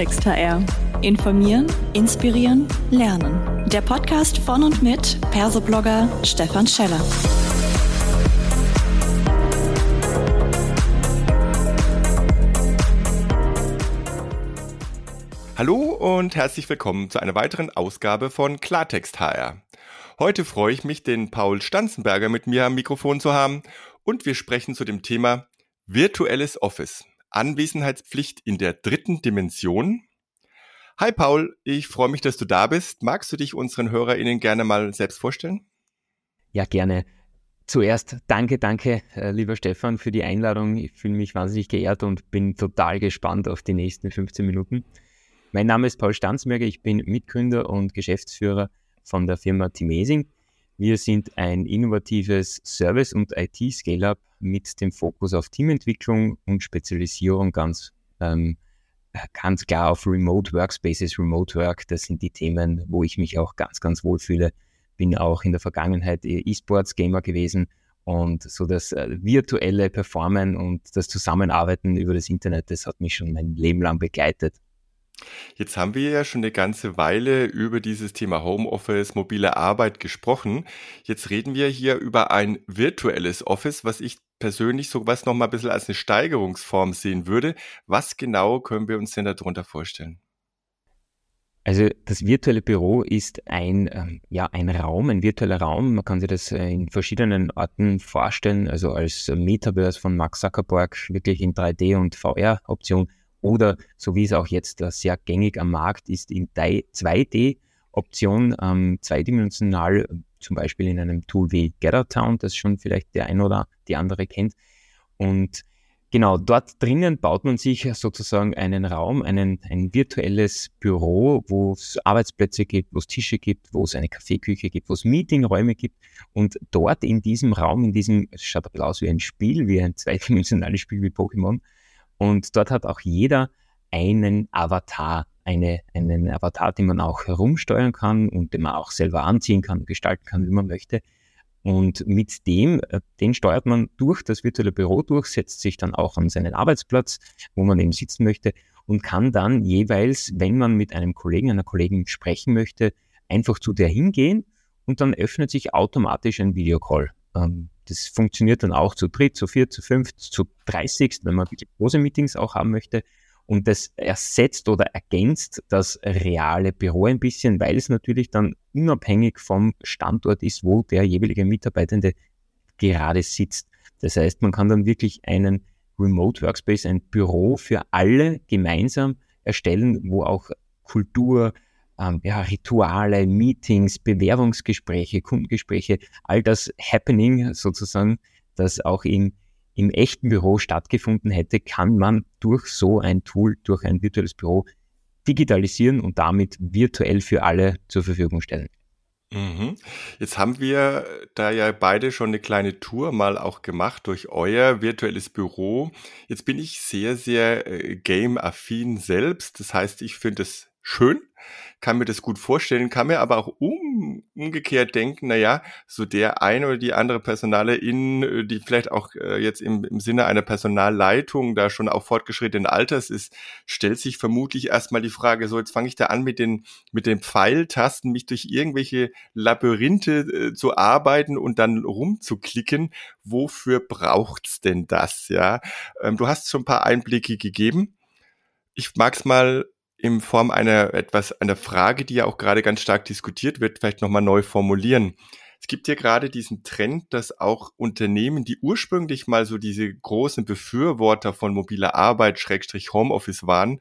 Klartext HR. Informieren, inspirieren, lernen. Der Podcast von und mit Persoblogger Stefan Scheller. Hallo und herzlich willkommen zu einer weiteren Ausgabe von Klartext HR. Heute freue ich mich, den Paul Stanzenberger mit mir am Mikrofon zu haben und wir sprechen zu dem Thema virtuelles Office. Anwesenheitspflicht in der dritten Dimension. Hi Paul, ich freue mich, dass du da bist. Magst du dich unseren HörerInnen gerne mal selbst vorstellen? Ja, gerne. Zuerst danke, danke, äh, lieber Stefan, für die Einladung. Ich fühle mich wahnsinnig geehrt und bin total gespannt auf die nächsten 15 Minuten. Mein Name ist Paul Stanzberger, ich bin Mitgründer und Geschäftsführer von der Firma Timesing. Wir sind ein innovatives Service- und IT-Scale-Up mit dem Fokus auf Teamentwicklung und Spezialisierung ganz, ähm, ganz klar auf Remote Workspaces, Remote Work. Das sind die Themen, wo ich mich auch ganz, ganz wohl fühle. Bin auch in der Vergangenheit E-Sports-Gamer gewesen und so das äh, virtuelle Performen und das Zusammenarbeiten über das Internet, das hat mich schon mein Leben lang begleitet. Jetzt haben wir ja schon eine ganze Weile über dieses Thema Homeoffice, mobile Arbeit gesprochen. Jetzt reden wir hier über ein virtuelles Office, was ich persönlich sowas noch mal ein bisschen als eine Steigerungsform sehen würde. Was genau können wir uns denn darunter vorstellen? Also das virtuelle Büro ist ein, ähm, ja, ein Raum, ein virtueller Raum. Man kann sich das äh, in verschiedenen Orten vorstellen, also als Metaverse von Max Zuckerberg, wirklich in 3D und VR-Option oder so wie es auch jetzt äh, sehr gängig am Markt ist, in 2D-Option, ähm, zweidimensional, zum Beispiel in einem Tool wie GetterTown, das schon vielleicht der ein oder die andere kennt. Und genau dort drinnen baut man sich sozusagen einen Raum, einen, ein virtuelles Büro, wo es Arbeitsplätze gibt, wo es Tische gibt, wo es eine Kaffeeküche gibt, wo es Meetingräume gibt. Und dort in diesem Raum, in diesem, es schaut ein aus wie ein Spiel, wie ein zweidimensionales Spiel wie Pokémon, und dort hat auch jeder einen Avatar, eine, einen Avatar, den man auch herumsteuern kann und den man auch selber anziehen kann, gestalten kann, wie man möchte. Und mit dem, äh, den steuert man durch das virtuelle Büro durch, setzt sich dann auch an seinen Arbeitsplatz, wo man eben sitzen möchte und kann dann jeweils, wenn man mit einem Kollegen, einer Kollegin sprechen möchte, einfach zu der hingehen und dann öffnet sich automatisch ein Videocall. Ähm, das funktioniert dann auch zu dritt, zu viert, zu fünft, zu dreißigst, wenn man große Meetings auch haben möchte. Und das ersetzt oder ergänzt das reale Büro ein bisschen, weil es natürlich dann unabhängig vom Standort ist, wo der jeweilige Mitarbeitende gerade sitzt. Das heißt, man kann dann wirklich einen Remote Workspace, ein Büro für alle gemeinsam erstellen, wo auch Kultur, ähm, ja, Rituale, Meetings, Bewerbungsgespräche, Kundengespräche, all das Happening sozusagen, das auch im, im echten Büro stattgefunden hätte, kann man durch so ein Tool, durch ein virtuelles Büro digitalisieren und damit virtuell für alle zur Verfügung stellen. Mhm. Jetzt haben wir da ja beide schon eine kleine Tour mal auch gemacht durch euer virtuelles Büro. Jetzt bin ich sehr, sehr äh, game-affin selbst. Das heißt, ich finde es schön, kann mir das gut vorstellen, kann mir aber auch um, umgekehrt denken, na ja, so der eine oder die andere Personalerin, äh, die vielleicht auch äh, jetzt im, im Sinne einer Personalleitung da schon auch fortgeschrittenen Alters ist, stellt sich vermutlich erstmal die Frage, so jetzt fange ich da an mit den, mit den Pfeiltasten, mich durch irgendwelche Labyrinthe äh, zu arbeiten und dann rumzuklicken. Wofür braucht's denn das, ja? Ähm, du hast schon ein paar Einblicke gegeben. Ich mag's mal in Form einer etwas einer Frage, die ja auch gerade ganz stark diskutiert wird, vielleicht nochmal neu formulieren. Es gibt ja gerade diesen Trend, dass auch Unternehmen, die ursprünglich mal so diese großen Befürworter von mobiler Arbeit, Schrägstrich Homeoffice waren,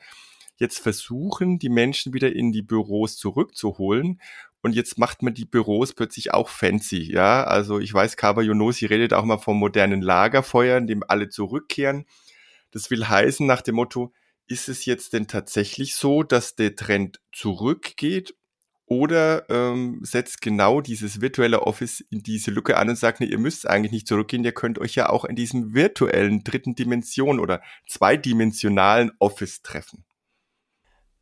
jetzt versuchen, die Menschen wieder in die Büros zurückzuholen. Und jetzt macht man die Büros plötzlich auch fancy, ja. Also ich weiß, Kaba Yonosi redet auch mal vom modernen Lagerfeuer, in dem alle zurückkehren. Das will heißen nach dem Motto, ist es jetzt denn tatsächlich so, dass der Trend zurückgeht oder ähm, setzt genau dieses virtuelle Office in diese Lücke an und sagt, nee, ihr müsst eigentlich nicht zurückgehen, ihr könnt euch ja auch in diesem virtuellen dritten Dimension oder zweidimensionalen Office treffen?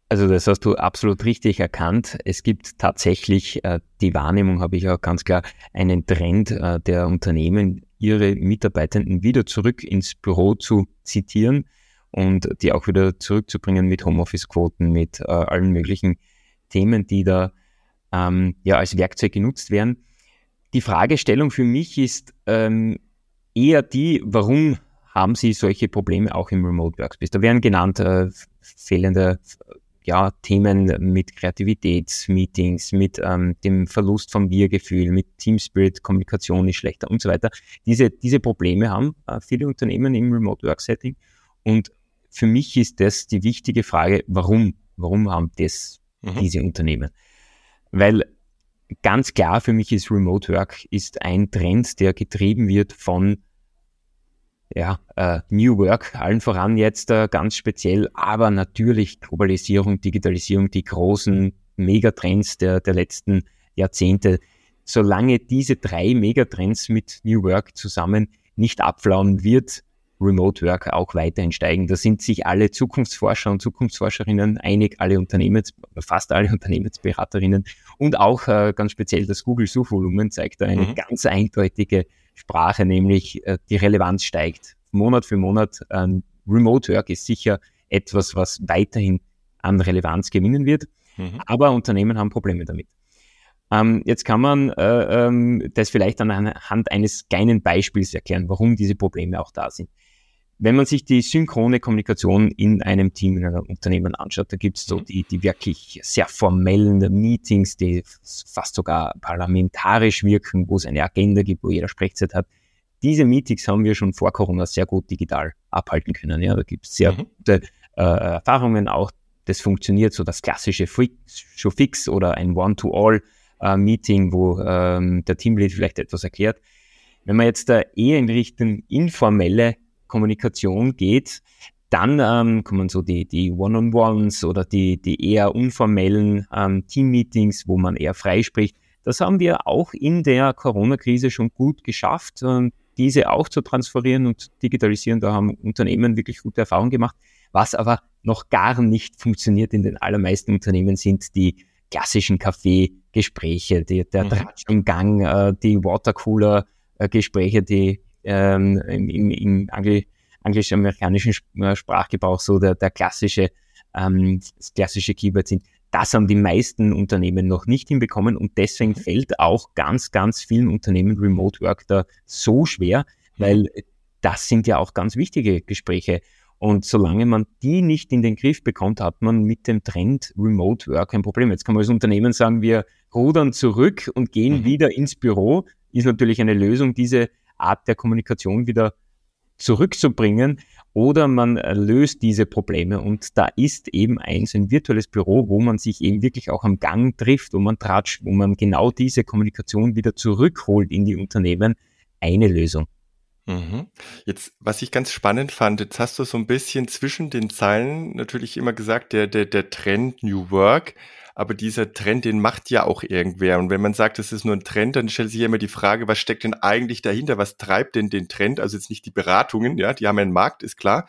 Also das hast du absolut richtig erkannt. Es gibt tatsächlich, äh, die Wahrnehmung habe ich auch ganz klar, einen Trend äh, der Unternehmen, ihre Mitarbeitenden wieder zurück ins Büro zu zitieren und die auch wieder zurückzubringen mit Homeoffice-Quoten, mit äh, allen möglichen Themen, die da ähm, ja als Werkzeug genutzt werden. Die Fragestellung für mich ist ähm, eher die, warum haben Sie solche Probleme auch im Remote Workspace? Da werden genannt äh, fehlende ja, Themen mit Kreativitätsmeetings, mit ähm, dem Verlust vom Wir-Gefühl, mit Team Spirit, Kommunikation ist schlechter und so weiter. Diese, diese Probleme haben äh, viele Unternehmen im Remote Work Setting. Und für mich ist das die wichtige Frage, warum? Warum haben das mhm. diese Unternehmen? Weil ganz klar für mich ist Remote Work ist ein Trend, der getrieben wird von ja, äh, New Work, allen voran jetzt äh, ganz speziell, aber natürlich Globalisierung, Digitalisierung, die großen Megatrends der, der letzten Jahrzehnte. Solange diese drei Megatrends mit New Work zusammen nicht abflauen, wird Remote Work auch weiterhin steigen. Da sind sich alle Zukunftsforscher und Zukunftsforscherinnen einig, alle Unternehmens, fast alle Unternehmensberaterinnen und auch äh, ganz speziell das Google-Suchvolumen zeigt da eine mhm. ganz eindeutige Sprache, nämlich äh, die Relevanz steigt. Monat für Monat. Ähm, Remote Work ist sicher etwas, was weiterhin an Relevanz gewinnen wird, mhm. aber Unternehmen haben Probleme damit. Ähm, jetzt kann man äh, ähm, das vielleicht anhand eines kleinen Beispiels erklären, warum diese Probleme auch da sind. Wenn man sich die synchrone Kommunikation in einem Team, in einem Unternehmen anschaut, da gibt es so mhm. die, die wirklich sehr formellen Meetings, die fast sogar parlamentarisch wirken, wo es eine Agenda gibt, wo jeder Sprechzeit hat. Diese Meetings haben wir schon vor Corona sehr gut digital abhalten können. Ja, da gibt es sehr mhm. gute äh, Erfahrungen auch. Das funktioniert so das klassische Show Fix oder ein One-to-All-Meeting, äh, wo ähm, der Teamlead vielleicht etwas erklärt. Wenn man jetzt da eher in Richtung informelle Kommunikation geht, dann ähm, kommen so die, die One-on-Ones oder die, die eher unformellen ähm, Team-Meetings, wo man eher frei spricht. Das haben wir auch in der Corona-Krise schon gut geschafft, äh, diese auch zu transferieren und digitalisieren. Da haben Unternehmen wirklich gute Erfahrungen gemacht. Was aber noch gar nicht funktioniert in den allermeisten Unternehmen sind die klassischen Kaffeegespräche, die, der mhm. Tratsch im Gang, äh, die Watercooler-Gespräche, die ähm, im, im, Angl anglisch-amerikanischen äh, Sprachgebrauch so der, der klassische, ähm, das klassische Keyword sind. Das haben die meisten Unternehmen noch nicht hinbekommen und deswegen mhm. fällt auch ganz, ganz vielen Unternehmen Remote Work da so schwer, mhm. weil das sind ja auch ganz wichtige Gespräche. Und solange man die nicht in den Griff bekommt, hat man mit dem Trend Remote Work ein Problem. Jetzt kann man als Unternehmen sagen, wir rudern zurück und gehen mhm. wieder ins Büro. Ist natürlich eine Lösung, diese Art der Kommunikation wieder zurückzubringen oder man löst diese Probleme. Und da ist eben eins ein virtuelles Büro, wo man sich eben wirklich auch am Gang trifft, wo man tratscht, wo man genau diese Kommunikation wieder zurückholt in die Unternehmen, eine Lösung. Mhm. Jetzt, was ich ganz spannend fand, jetzt hast du so ein bisschen zwischen den Zeilen natürlich immer gesagt, der, der, der Trend New Work aber dieser Trend, den macht ja auch irgendwer. Und wenn man sagt, es ist nur ein Trend, dann stellt sich ja immer die Frage, was steckt denn eigentlich dahinter? Was treibt denn den Trend? Also jetzt nicht die Beratungen, ja, die haben einen Markt, ist klar.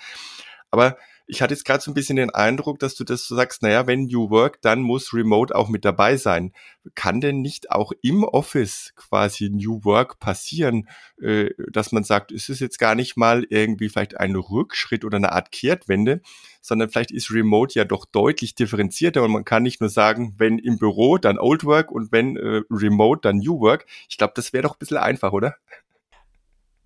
Aber ich hatte jetzt gerade so ein bisschen den Eindruck, dass du das so sagst, naja, wenn New Work, dann muss Remote auch mit dabei sein. Kann denn nicht auch im Office quasi New Work passieren, äh, dass man sagt, ist es jetzt gar nicht mal irgendwie vielleicht ein Rückschritt oder eine Art Kehrtwende, sondern vielleicht ist Remote ja doch deutlich differenzierter und man kann nicht nur sagen, wenn im Büro, dann Old Work und wenn äh, Remote, dann New Work. Ich glaube, das wäre doch ein bisschen einfach, oder?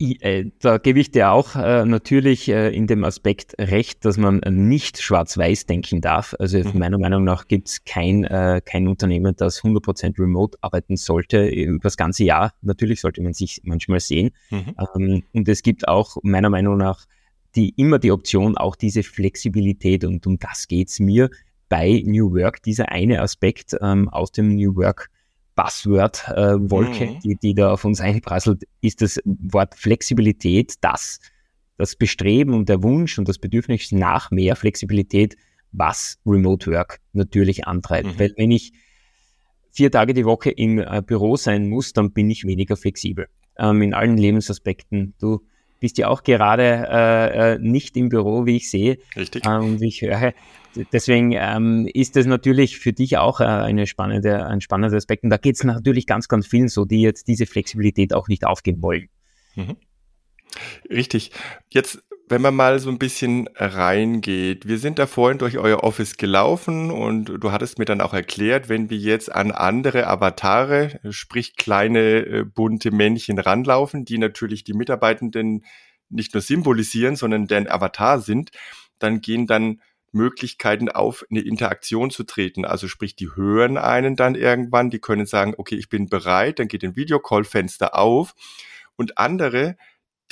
Äh, da gebe ich dir auch äh, natürlich äh, in dem Aspekt recht, dass man nicht schwarz-weiß denken darf. Also mhm. meiner Meinung nach gibt es kein, äh, kein Unternehmen, das 100% remote arbeiten sollte über das ganze Jahr. Natürlich sollte man sich manchmal sehen. Mhm. Ähm, und es gibt auch meiner Meinung nach die, immer die Option, auch diese Flexibilität und um das geht's mir bei New Work, dieser eine Aspekt ähm, aus dem New Work Buzzword-Wolke, äh, mhm. die, die da auf uns einprasselt, ist das Wort Flexibilität, das, das Bestreben und der Wunsch und das Bedürfnis nach mehr Flexibilität, was Remote Work natürlich antreibt. Mhm. Weil wenn ich vier Tage die Woche im äh, Büro sein muss, dann bin ich weniger flexibel. Ähm, in allen Lebensaspekten. Du bist ja auch gerade äh, äh, nicht im Büro, wie ich sehe. Richtig. Ähm, wie ich höre. Deswegen ähm, ist das natürlich für dich auch äh, eine spannende, ein spannender Aspekt. Und da geht es natürlich ganz, ganz vielen so, die jetzt diese Flexibilität auch nicht aufgeben wollen. Mhm. Richtig. Jetzt wenn man mal so ein bisschen reingeht, wir sind da vorhin durch euer Office gelaufen und du hattest mir dann auch erklärt, wenn wir jetzt an andere Avatare, sprich kleine äh, bunte Männchen ranlaufen, die natürlich die Mitarbeitenden nicht nur symbolisieren, sondern deren Avatar sind, dann gehen dann Möglichkeiten auf, eine Interaktion zu treten. Also sprich, die hören einen dann irgendwann, die können sagen, okay, ich bin bereit, dann geht ein Videocall-Fenster auf und andere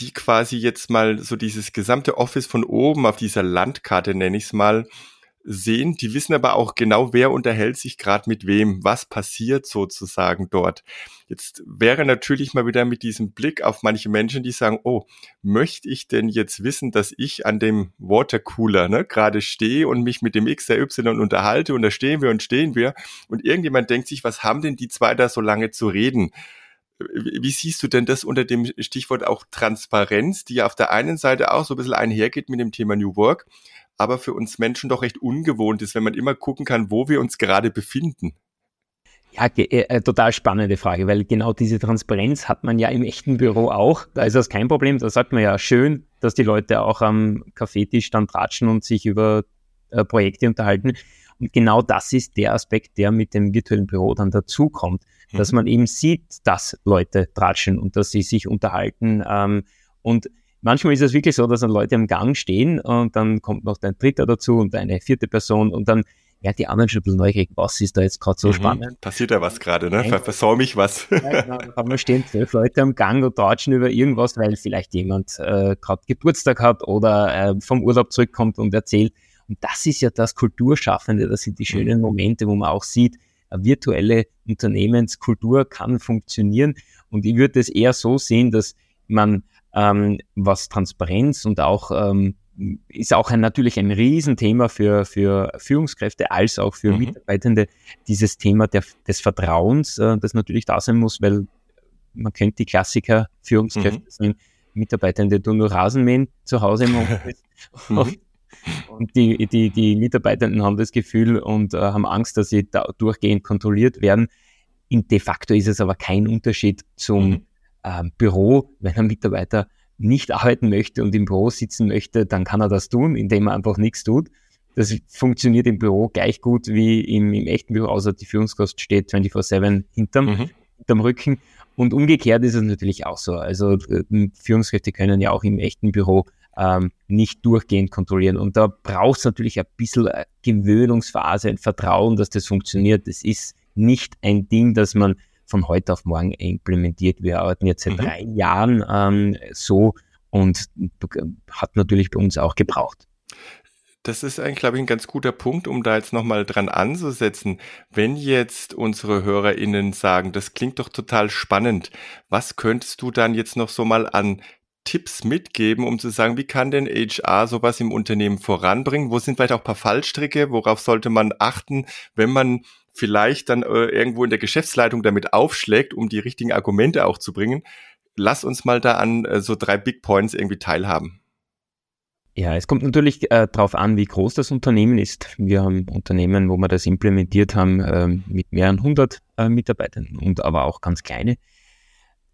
die quasi jetzt mal so dieses gesamte Office von oben auf dieser Landkarte, nenne ich es mal, sehen. Die wissen aber auch genau, wer unterhält sich gerade mit wem, was passiert sozusagen dort. Jetzt wäre natürlich mal wieder mit diesem Blick auf manche Menschen, die sagen, oh, möchte ich denn jetzt wissen, dass ich an dem Watercooler ne, gerade stehe und mich mit dem X, der Y unterhalte und da stehen wir und stehen wir und irgendjemand denkt sich, was haben denn die zwei da so lange zu reden? Wie siehst du denn das unter dem Stichwort auch Transparenz, die ja auf der einen Seite auch so ein bisschen einhergeht mit dem Thema New Work, aber für uns Menschen doch recht ungewohnt ist, wenn man immer gucken kann, wo wir uns gerade befinden? Ja, äh, äh, total spannende Frage, weil genau diese Transparenz hat man ja im echten Büro auch. Da ist das kein Problem. Da sagt man ja schön, dass die Leute auch am Kaffeetisch dann tratschen und sich über äh, Projekte unterhalten. Und genau das ist der Aspekt, der mit dem virtuellen Büro dann dazukommt dass mhm. man eben sieht, dass Leute tratschen und dass sie sich unterhalten. Ähm, und manchmal ist es wirklich so, dass dann Leute am Gang stehen und dann kommt noch ein Dritter dazu und eine vierte Person und dann ja, die anderen schon ein bisschen neugierig, was ist da jetzt gerade so mhm. spannend? Passiert da was gerade, ne? Ver Versäume ich was? ja, genau. Da stehen zwölf Leute am Gang und tratschen über irgendwas, weil vielleicht jemand äh, gerade Geburtstag hat oder äh, vom Urlaub zurückkommt und erzählt. Und das ist ja das Kulturschaffende, das sind die mhm. schönen Momente, wo man auch sieht, eine virtuelle Unternehmenskultur kann funktionieren. Und ich würde es eher so sehen, dass man, ähm, was Transparenz und auch ähm, ist auch ein, natürlich ein Riesenthema für, für Führungskräfte als auch für mhm. Mitarbeitende, dieses Thema der, des Vertrauens, äh, das natürlich da sein muss, weil man kennt die Klassiker, Führungskräfte mhm. sind Mitarbeitende, die nur Rasenmähen zu Hause im mhm. Und die, die, die Mitarbeitenden haben das Gefühl und äh, haben Angst, dass sie da durchgehend kontrolliert werden. In de facto ist es aber kein Unterschied zum mhm. äh, Büro. Wenn ein Mitarbeiter nicht arbeiten möchte und im Büro sitzen möchte, dann kann er das tun, indem er einfach nichts tut. Das funktioniert im Büro gleich gut wie im, im echten Büro, außer die Führungskost steht 24-7 hinterm, mhm. hinterm Rücken. Und umgekehrt ist es natürlich auch so. Also äh, Führungskräfte können ja auch im echten Büro ähm, nicht durchgehend kontrollieren. Und da braucht es natürlich ein bisschen eine Gewöhnungsphase, ein Vertrauen, dass das funktioniert. Das ist nicht ein Ding, das man von heute auf morgen implementiert. Wir arbeiten jetzt seit mhm. drei Jahren ähm, so und hat natürlich bei uns auch gebraucht. Das ist eigentlich, glaube ich, ein ganz guter Punkt, um da jetzt nochmal dran anzusetzen. Wenn jetzt unsere HörerInnen sagen, das klingt doch total spannend, was könntest du dann jetzt noch so mal an Tipps mitgeben, um zu sagen, wie kann denn HR sowas im Unternehmen voranbringen? Wo sind vielleicht auch ein paar Fallstricke? Worauf sollte man achten, wenn man vielleicht dann äh, irgendwo in der Geschäftsleitung damit aufschlägt, um die richtigen Argumente auch zu bringen? Lass uns mal da an äh, so drei Big Points irgendwie teilhaben. Ja, es kommt natürlich äh, darauf an, wie groß das Unternehmen ist. Wir haben Unternehmen, wo wir das implementiert haben, äh, mit mehreren hundert äh, Mitarbeitern und aber auch ganz kleine.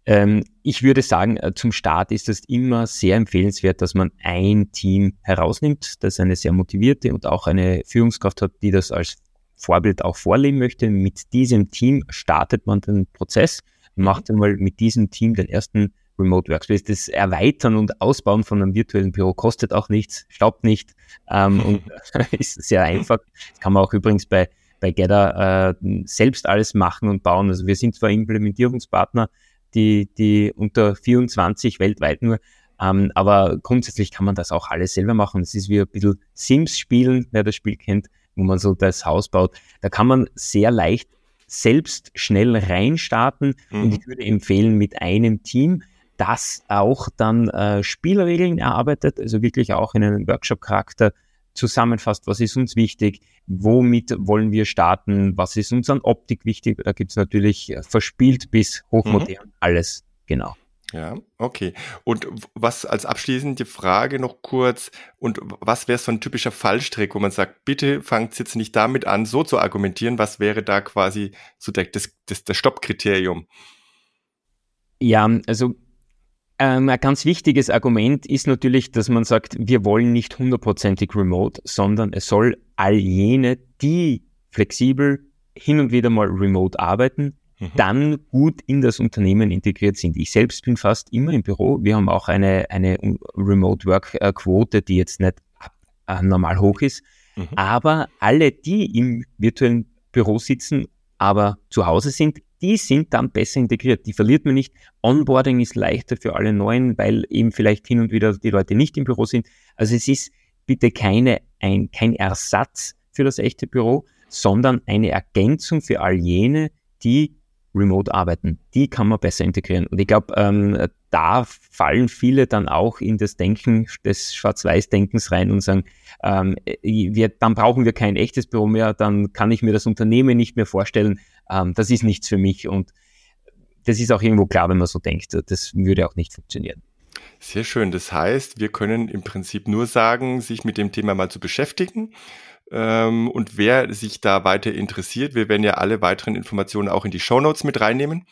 Ähm, ich würde sagen, äh, zum Start ist es immer sehr empfehlenswert, dass man ein Team herausnimmt, das eine sehr motivierte und auch eine Führungskraft hat, die das als Vorbild auch vorleben möchte. Mit diesem Team startet man den Prozess, macht einmal mit diesem Team den ersten Remote Workspace. Das Erweitern und Ausbauen von einem virtuellen Büro kostet auch nichts, staubt nicht ähm, und ist sehr einfach. Das kann man auch übrigens bei, bei Gedda äh, selbst alles machen und bauen. Also wir sind zwar Implementierungspartner, die, die unter 24 weltweit nur. Ähm, aber grundsätzlich kann man das auch alles selber machen. Es ist wie ein bisschen Sims spielen, wer das Spiel kennt, wo man so das Haus baut. Da kann man sehr leicht selbst schnell reinstarten mhm. und ich würde empfehlen, mit einem Team, das auch dann äh, Spielregeln erarbeitet, also wirklich auch in einem Workshop-Charakter zusammenfasst, was ist uns wichtig, womit wollen wir starten, was ist uns an Optik wichtig. Da gibt es natürlich äh, verspielt bis hochmodern mhm. alles, genau. Ja, okay. Und was als abschließende Frage noch kurz, und was wäre so ein typischer Fallstrick, wo man sagt, bitte fangt jetzt nicht damit an, so zu argumentieren, was wäre da quasi so der, das, das, das Stoppkriterium? Ja, also Ähm, ein ganz wichtiges Argument ist natürlich, dass man sagt, wir wollen nicht hundertprozentig remote, sondern es soll all jene, die flexibel hin und wieder mal remote arbeiten, mhm. dann gut in das Unternehmen integriert sind. Ich selbst bin fast immer im Büro. Wir haben auch eine, eine Remote Work Quote, die jetzt nicht äh, normal hoch ist. Mhm. Aber alle, die im virtuellen Büro sitzen, aber zu Hause sind, die sind dann besser integriert. Die verliert man nicht. Onboarding ist leichter für alle Neuen, weil eben vielleicht hin und wieder die Leute nicht im Büro sind. Also es ist bitte keine, ein, kein Ersatz für das echte Büro, sondern eine Ergänzung für all jene, die remote arbeiten. Die kann man besser integrieren. Und ich glaube, ähm, da fallen viele dann auch in das Denken des Schwarz-Weiß-Denkens rein und sagen, ähm, wir, dann brauchen wir kein echtes Büro mehr, dann kann ich mir das Unternehmen nicht mehr vorstellen. Ähm, das ist nichts für mich. Und das ist auch irgendwo klar, wenn man so denkt. Das würde auch nicht funktionieren. Sehr schön. Das heißt, wir können im Prinzip nur sagen, sich mit dem Thema mal zu beschäftigen ähm, und wer sich da weiter interessiert, wir werden ja alle weiteren Informationen auch in die Show Notes mit reinnehmen.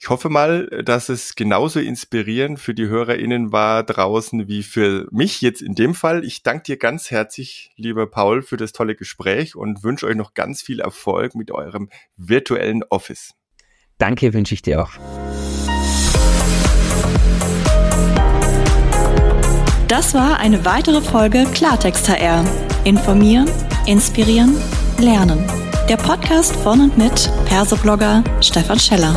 Ich hoffe mal, dass es genauso inspirierend für die HörerInnen war draußen wie für mich jetzt in dem Fall. Ich danke dir ganz herzlich, lieber Paul, für das tolle Gespräch und wünsche euch noch ganz viel Erfolg mit eurem virtuellen Office. Danke, wünsche ich dir auch. Das war eine weitere Folge Klartext HR. Informieren, inspirieren, lernen. Der Podcast von und mit Persoblogger Stefan Scheller.